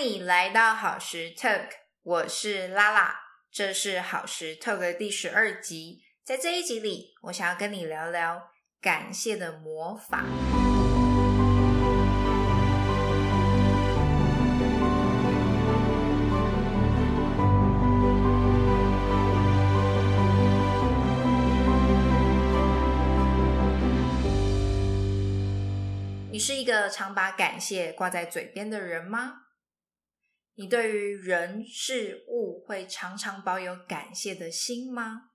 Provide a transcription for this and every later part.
迎你来到好时 Talk，我是拉拉，这是好时 Talk 的第十二集。在这一集里，我想要跟你聊聊感谢的魔法。你是一个常把感谢挂在嘴边的人吗？你对于人事物会常常保有感谢的心吗？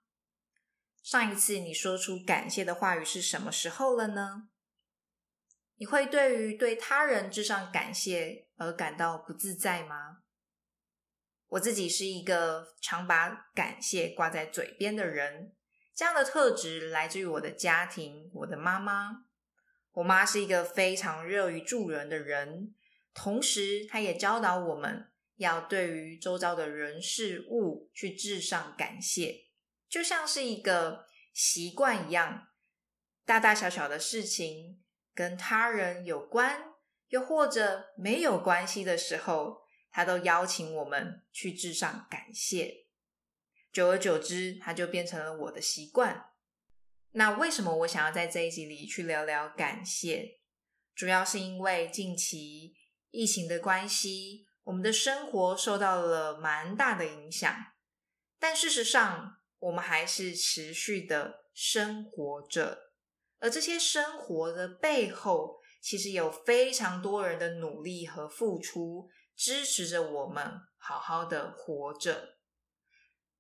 上一次你说出感谢的话语是什么时候了呢？你会对于对他人致上感谢而感到不自在吗？我自己是一个常把感谢挂在嘴边的人，这样的特质来自于我的家庭，我的妈妈。我妈是一个非常乐于助人的人。同时，他也教导我们要对于周遭的人事物去致上感谢，就像是一个习惯一样。大大小小的事情跟他人有关，又或者没有关系的时候，他都邀请我们去致上感谢。久而久之，他就变成了我的习惯。那为什么我想要在这一集里去聊聊感谢？主要是因为近期。疫情的关系，我们的生活受到了蛮大的影响，但事实上，我们还是持续的生活着。而这些生活的背后，其实有非常多人的努力和付出，支持着我们好好的活着。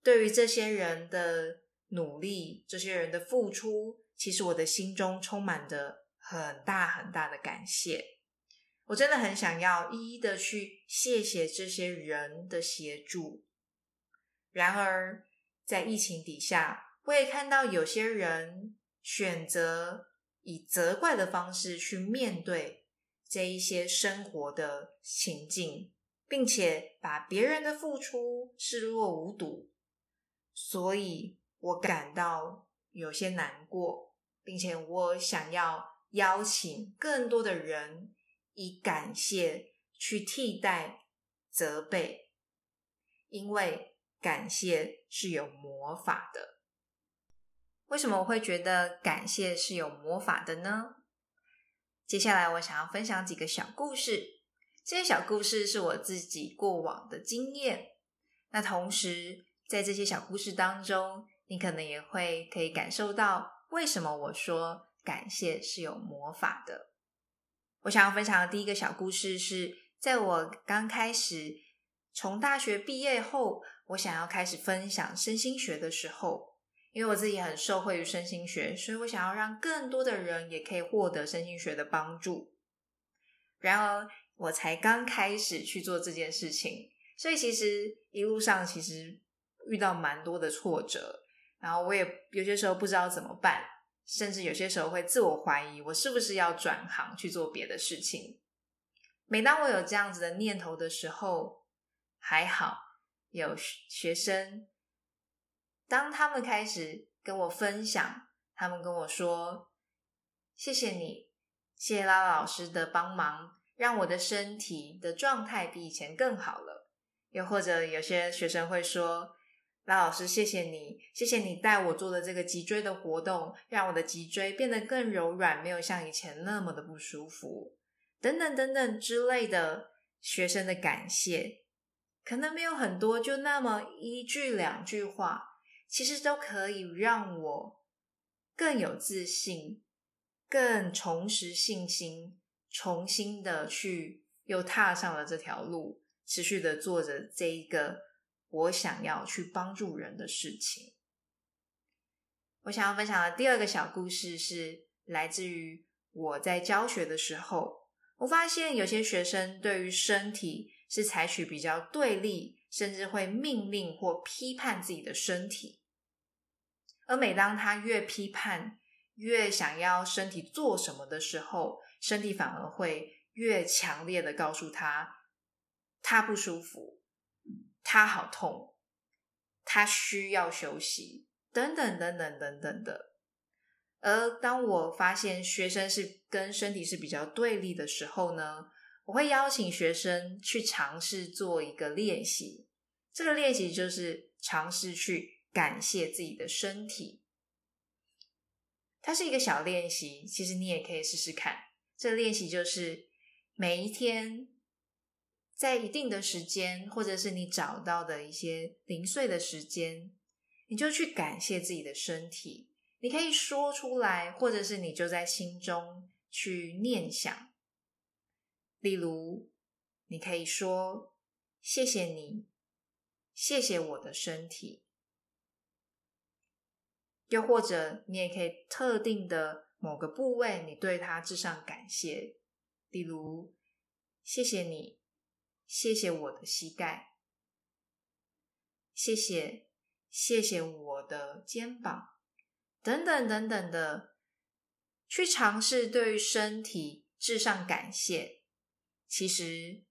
对于这些人的努力，这些人的付出，其实我的心中充满着很大很大的感谢。我真的很想要一一的去谢谢这些人的协助。然而，在疫情底下，我也看到有些人选择以责怪的方式去面对这一些生活的情境，并且把别人的付出视若无睹。所以我感到有些难过，并且我想要邀请更多的人。以感谢去替代责备，因为感谢是有魔法的。为什么我会觉得感谢是有魔法的呢？接下来我想要分享几个小故事，这些小故事是我自己过往的经验。那同时，在这些小故事当中，你可能也会可以感受到为什么我说感谢是有魔法的。我想要分享的第一个小故事是，在我刚开始从大学毕业后，我想要开始分享身心学的时候，因为我自己很受惠于身心学，所以我想要让更多的人也可以获得身心学的帮助。然而，我才刚开始去做这件事情，所以其实一路上其实遇到蛮多的挫折，然后我也有些时候不知道怎么办。甚至有些时候会自我怀疑，我是不是要转行去做别的事情？每当我有这样子的念头的时候，还好有学生，当他们开始跟我分享，他们跟我说：“谢谢你，谢谢拉拉老师的帮忙，让我的身体的状态比以前更好了。”又或者有些学生会说。拉老师，谢谢你，谢谢你带我做的这个脊椎的活动，让我的脊椎变得更柔软，没有像以前那么的不舒服，等等等等之类的学生的感谢，可能没有很多，就那么一句两句话，其实都可以让我更有自信，更重拾信心，重新的去又踏上了这条路，持续的做着这一个。我想要去帮助人的事情。我想要分享的第二个小故事是来自于我在教学的时候，我发现有些学生对于身体是采取比较对立，甚至会命令或批判自己的身体。而每当他越批判、越想要身体做什么的时候，身体反而会越强烈的告诉他，他不舒服。他好痛，他需要休息，等等等等等等的。而当我发现学生是跟身体是比较对立的时候呢，我会邀请学生去尝试做一个练习。这个练习就是尝试去感谢自己的身体。它是一个小练习，其实你也可以试试看。这个练习就是每一天，在一定的时间，或者是你找到的一些零碎的时间，你就去感谢自己的身体。你可以说出来，或者是你就在心中去念想。例如，你可以说：“谢谢你，谢谢我的身体。”又或者，你也可以特定的某个部位，你对它致上感谢。例如，谢谢你，谢谢我的膝盖，谢谢，谢谢我的肩膀，等等等等的，去尝试对于身体致上感谢。其实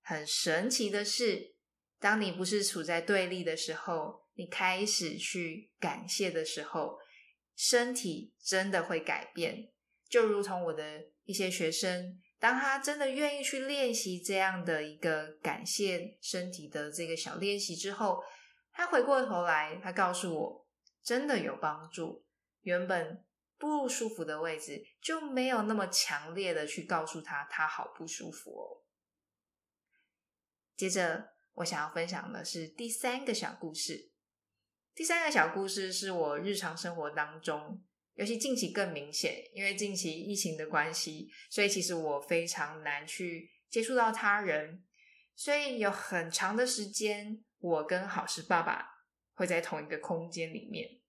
很神奇的是，当你不是处在对立的时候，你开始去感谢的时候，身体真的会改变。就如同我的一些学生，当他真的愿意去练习这样的一个感谢身体的这个小练习之后，他回过头来，他告诉我，真的有帮助。原本。不舒服的位置就没有那么强烈的去告诉他他好不舒服哦。接着我想要分享的是第三个小故事。第三个小故事是我日常生活当中，尤其近期更明显，因为近期疫情的关系，所以其实我非常难去接触到他人，所以有很长的时间，我跟好事爸爸会在同一个空间里面。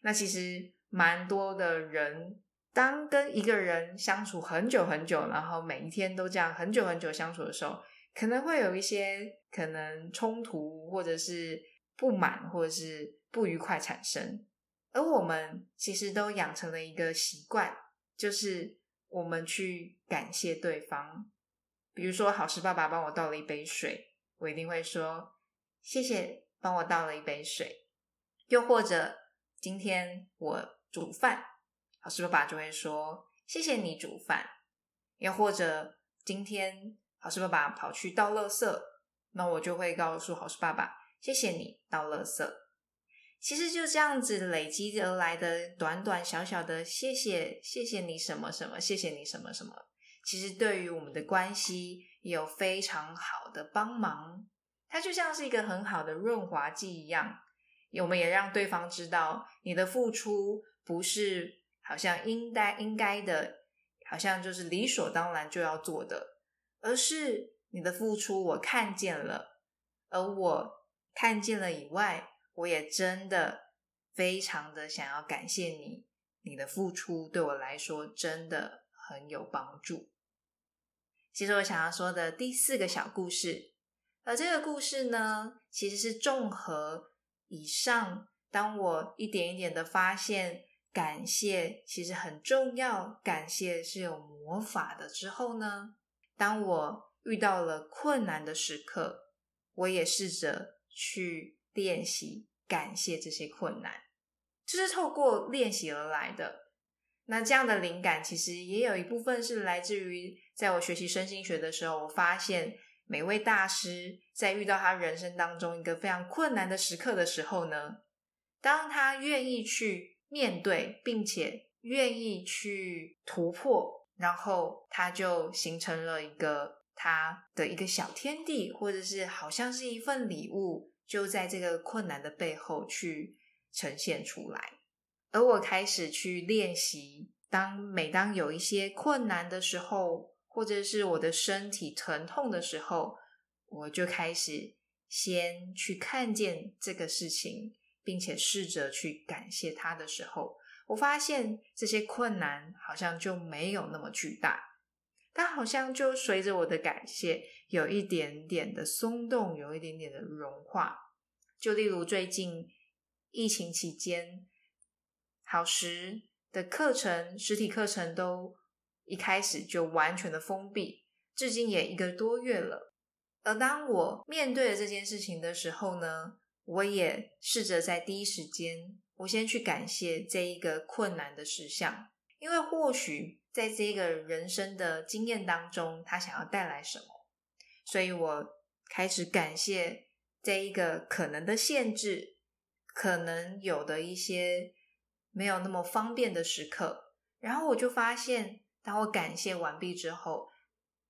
那其实。蛮多的人，当跟一个人相处很久很久，然后每一天都这样很久很久相处的时候，可能会有一些可能冲突，或者是不满，或者是不愉快产生。而我们其实都养成了一个习惯，就是我们去感谢对方。比如说，好事爸爸帮我倒了一杯水，我一定会说谢谢，帮我倒了一杯水。又或者今天我。煮饭，好事爸爸就会说：“谢谢你煮饭。”又或者今天好事爸爸跑去倒垃圾，那我就会告诉好事爸爸：“谢谢你倒垃圾。”其实就这样子累积而来的短短小小的谢谢，谢谢你什么什么，谢谢你什么什么，其实对于我们的关系有非常好的帮忙。它就像是一个很好的润滑剂一样，我们也让对方知道你的付出。不是好像应该应该的，好像就是理所当然就要做的，而是你的付出我看见了，而我看见了以外，我也真的非常的想要感谢你，你的付出对我来说真的很有帮助。其实我想要说的第四个小故事，而这个故事呢，其实是综合以上，当我一点一点的发现。感谢其实很重要，感谢是有魔法的。之后呢，当我遇到了困难的时刻，我也试着去练习感谢这些困难，这是透过练习而来的。那这样的灵感其实也有一部分是来自于在我学习身心学的时候，我发现每位大师在遇到他人生当中一个非常困难的时刻的时候呢，当他愿意去。面对，并且愿意去突破，然后他就形成了一个他的一个小天地，或者是好像是一份礼物，就在这个困难的背后去呈现出来。而我开始去练习，当每当有一些困难的时候，或者是我的身体疼痛的时候，我就开始先去看见这个事情。并且试着去感谢他的时候，我发现这些困难好像就没有那么巨大，它好像就随着我的感谢有一点点的松动，有一点点的融化。就例如最近疫情期间，好时的课程实体课程都一开始就完全的封闭，至今也一个多月了。而当我面对了这件事情的时候呢？我也试着在第一时间，我先去感谢这一个困难的事项，因为或许在这个人生的经验当中，他想要带来什么。所以我开始感谢这一个可能的限制，可能有的一些没有那么方便的时刻。然后我就发现，当我感谢完毕之后，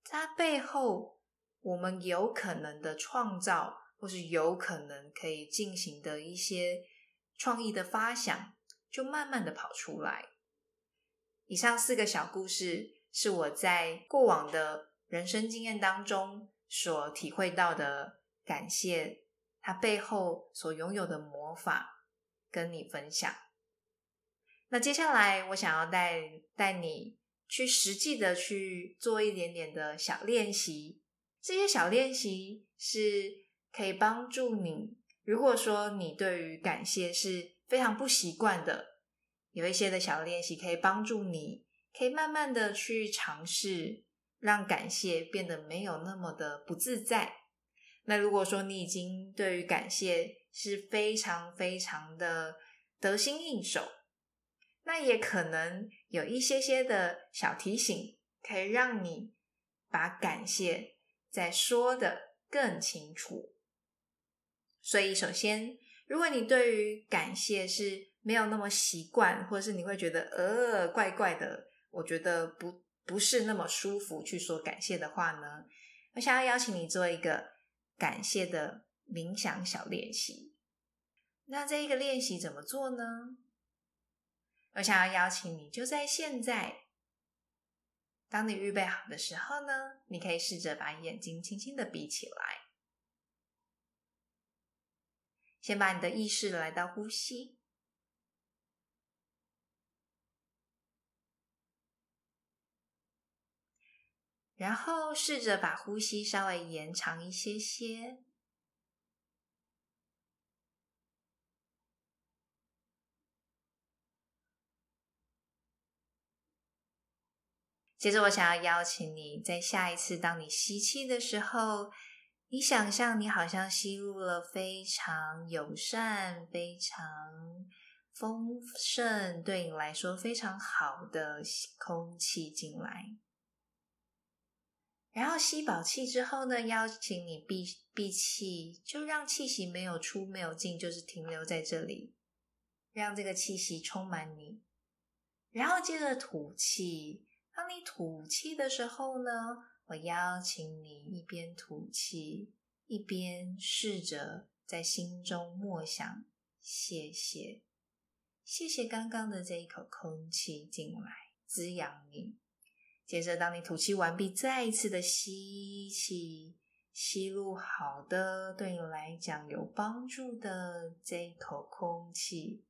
它背后我们有可能的创造，或是有可能可以进行的一些创意的发想，就慢慢的跑出来。以上四个小故事是我在过往的人生经验当中所体会到的，感谢它背后所拥有的魔法，跟你分享。那接下来我想要带带你去实际的去做一点点的小练习，这些小练习是可以帮助你。如果说你对于感谢是非常不习惯的，有一些的小练习可以帮助你，可以慢慢的去尝试，让感谢变得没有那么的不自在。那如果说你已经对于感谢是非常非常的得心应手，那也可能有一些些的小提醒，可以让你把感谢再说的更清楚。所以，首先，如果你对于感谢是没有那么习惯，或者是你会觉得呃怪怪的，我觉得不不是那么舒服去说感谢的话呢，我想要邀请你做一个感谢的冥想小练习。那这一个练习怎么做呢？我想要邀请你就在现在，当你预备好的时候呢，你可以试着把眼睛轻轻的闭起来，先把你的意识来到呼吸。然后试着把呼吸稍微延长一些些。接着，我想要邀请你在下一次当你吸气的时候，你想象你好像吸入了非常友善、非常丰盛，对你来说非常好的空气进来。然后吸饱气之后呢，邀请你闭闭气，就让气息没有出没有进，就是停留在这里，让这个气息充满你。然后接着吐气，当你吐气的时候呢，我邀请你一边吐气，一边试着在心中默想：谢谢，谢谢刚刚的这一口空气进来滋养你。接着，当你吐气完毕，再一次的吸气，吸入好的，对你来讲有帮助的这一口空气，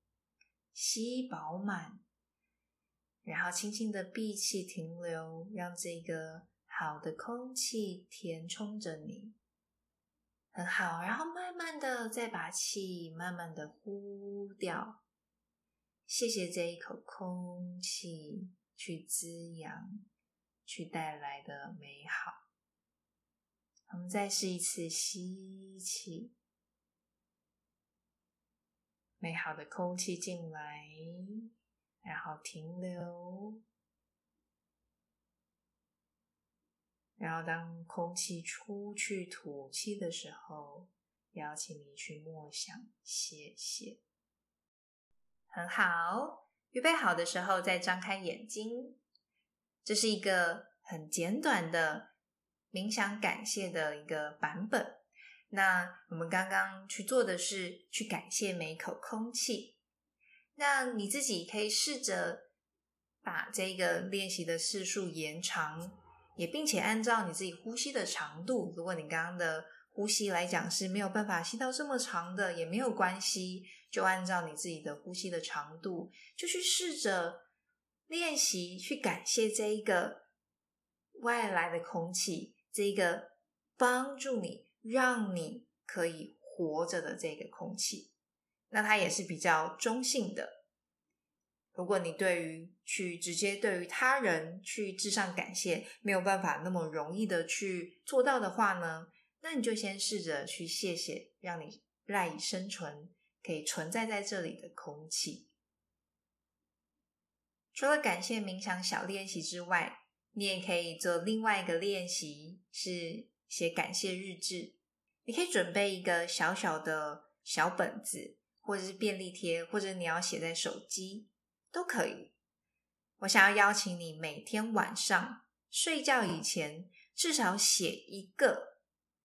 吸饱满，然后轻轻的闭气停留，让这个好的空气填充着你，很好。然后慢慢的再把气慢慢的呼掉，谢谢这一口空气去滋养。去带来的美好。我们再试一次吸气，美好的空气进来，然后停留，然后当空气出去吐气的时候，邀请你去默想谢谢。很好，预备好的时候再张开眼睛。这是一个很简短的冥想感谢的一个版本。那我们刚刚去做的是去感谢每一口空气。那你自己可以试着把这个练习的次数延长，也并且按照你自己呼吸的长度。如果你刚刚的呼吸来讲是没有办法吸到这么长的，也没有关系，就按照你自己的呼吸的长度，就去试着。练习去感谢这一个外来的空气，这一个帮助你、让你可以活着的这个空气，那它也是比较中性的。如果你对于去直接对于他人去致上感谢没有办法那么容易的去做到的话呢，那你就先试着去谢谢，让你赖以生存、可以存在在这里的空气。除了感谢冥想小练习之外，你也可以做另外一个练习，是写感谢日志。你可以准备一个小小的小本子，或者是便利贴，或者你要写在手机都可以。我想要邀请你每天晚上睡觉以前，至少写一个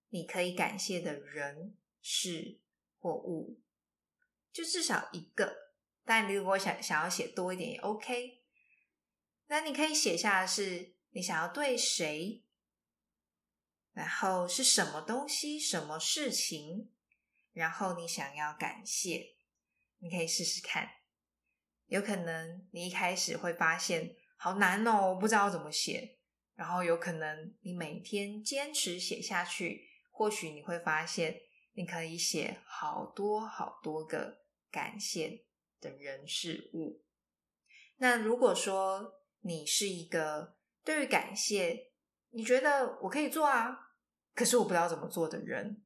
你可以感谢的人、事或物，就至少一个。但你如果想想要写多一点也 OK。那你可以写下的是你想要对谁，然后是什么东西、什么事情，然后你想要感谢，你可以试试看。有可能你一开始会发现好难哦，我不知道怎么写。然后有可能你每天坚持写下去，或许你会发现你可以写好多好多个感谢的人事物。那如果说你是一个对于感谢你觉得我可以做啊，可是我不知道怎么做的人，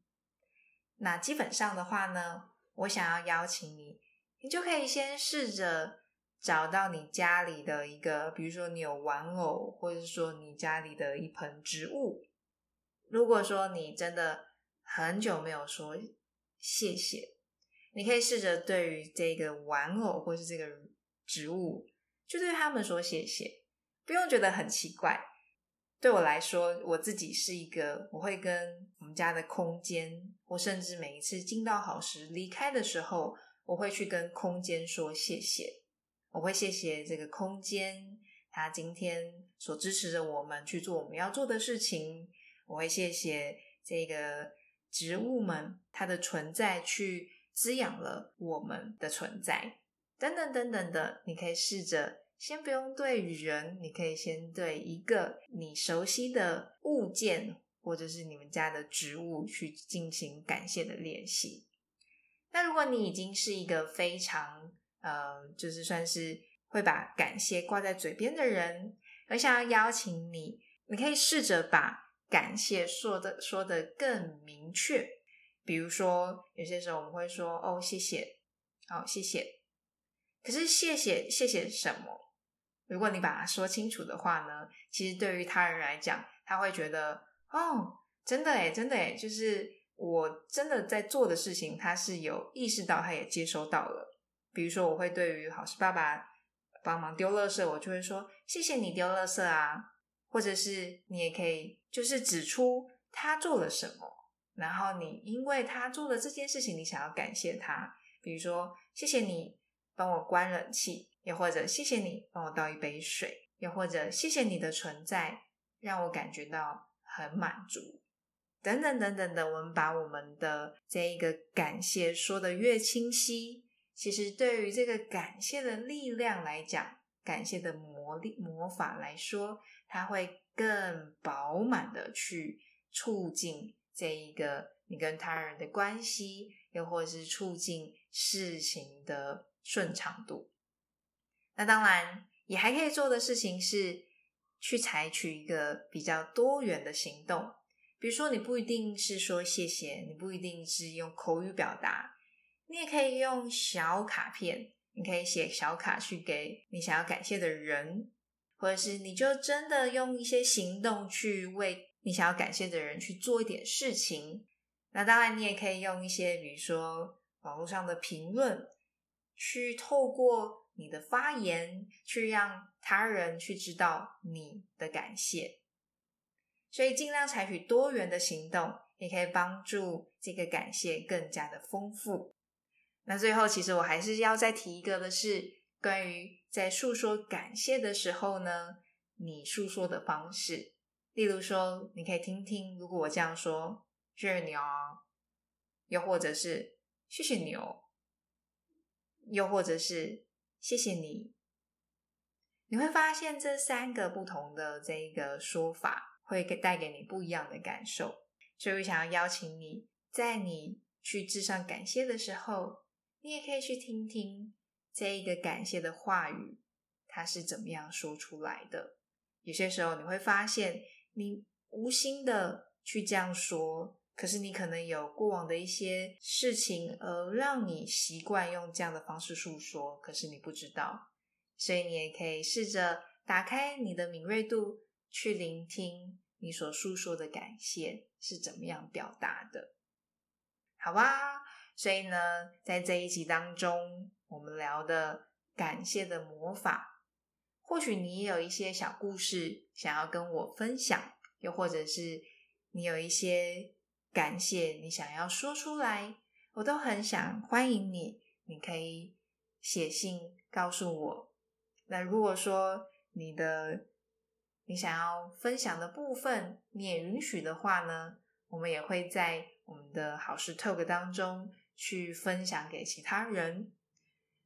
那基本上的话呢，我想要邀请你。你就可以先试着找到你家里的一个，比如说你有玩偶，或者说你家里的一盆植物。如果说你真的很久没有说谢谢，你可以试着对于这个玩偶或是这个植物，就对他们说谢谢，不用觉得很奇怪。对我来说，我自己是一个，我会跟我们家的空间，我甚至每一次进到好时离开的时候。我会去跟空间说谢谢，我会谢谢这个空间，它今天所支持着我们去做我们要做的事情。我会谢谢这个植物们，它的存在去滋养了我们的存在，等等等等的。你可以试着先不用对人，你可以先对一个你熟悉的物件，或者是你们家的植物去进行感谢的练习。那如果你已经是一个非常呃，就是算是会把感谢挂在嘴边的人，我想要邀请你，你可以试着把感谢说的说的更明确。比如说，有些时候我们会说：“哦，谢谢，好，谢谢。”可是，谢谢，谢谢什么？如果你把它说清楚的话呢，其实对于他人来讲，他会觉得：“哦，真的诶真的诶就是。”我真的在做的事情，他是有意识到，他也接收到了。比如说，我会对于好事爸爸帮忙丢垃圾，我就会说谢谢你丢垃圾啊，或者是你也可以就是指出他做了什么，然后你因为他做了这件事情，你想要感谢他。比如说，谢谢你帮我关冷气，又或者谢谢你帮我倒一杯水，又或者谢谢你的存在让我感觉到很满足。等等等等的，我们把我们的这一个感谢说的越清晰，其实对于这个感谢的力量来讲，感谢的魔力魔法来说，它会更饱满的去促进这一个你跟他人的关系，又或是促进事情的顺畅度。那当然，也还可以做的事情是去采取一个比较多元的行动。比如说，你不一定是说谢谢，你不一定是用口语表达，你也可以用小卡片，你可以写小卡去给你想要感谢的人，或者是你就真的用一些行动去为你想要感谢的人去做一点事情。那当然，你也可以用一些，比如说网络上的评论，去透过你的发言，去让他人去知道你的感谢。所以尽量采取多元的行动，也可以帮助这个感谢更加的丰富。那最后，其实我还是要再提一个的是，关于在诉说感谢的时候呢，你诉说的方式。例如说，你可以听听，如果我这样说，谢谢你哦，又或者是谢谢你哦，又或者是谢谢你，你会发现这三个不同的这个说法。会给带给你不一样的感受，所以我想要邀请你，在你去致上感谢的时候，你也可以去听听这一个感谢的话语，它是怎么样说出来的。有些时候你会发现，你无心的去这样说，可是你可能有过往的一些事情，而让你习惯用这样的方式诉说，可是你不知道，所以你也可以试着打开你的敏锐度，去聆听你所诉说的感谢是怎么样表达的，好吧？所以呢，在这一集当中，我们聊的感谢的魔法，或许你也有一些小故事想要跟我分享，又或者是你有一些感谢你想要说出来，我都很想欢迎你，你可以写信告诉我。那如果说你的你想要分享的部分你也允许的话呢，我们也会在我们的好事 talk 当中去分享给其他人。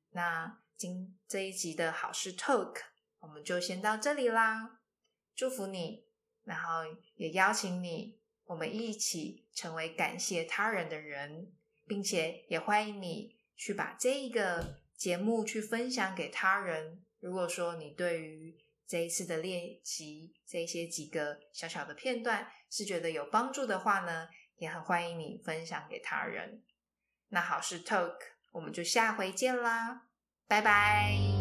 那今这一集的好事 talk 我们就先到这里啦，祝福你，然后也邀请你，我们一起成为感谢他人的人，并且也欢迎你去把这一个节目去分享给他人。如果说你对于这一次的练习这些几个小小的片段是觉得有帮助的话呢，也很欢迎你分享给他人。那好事 Talk，我们就下回见啦，拜拜。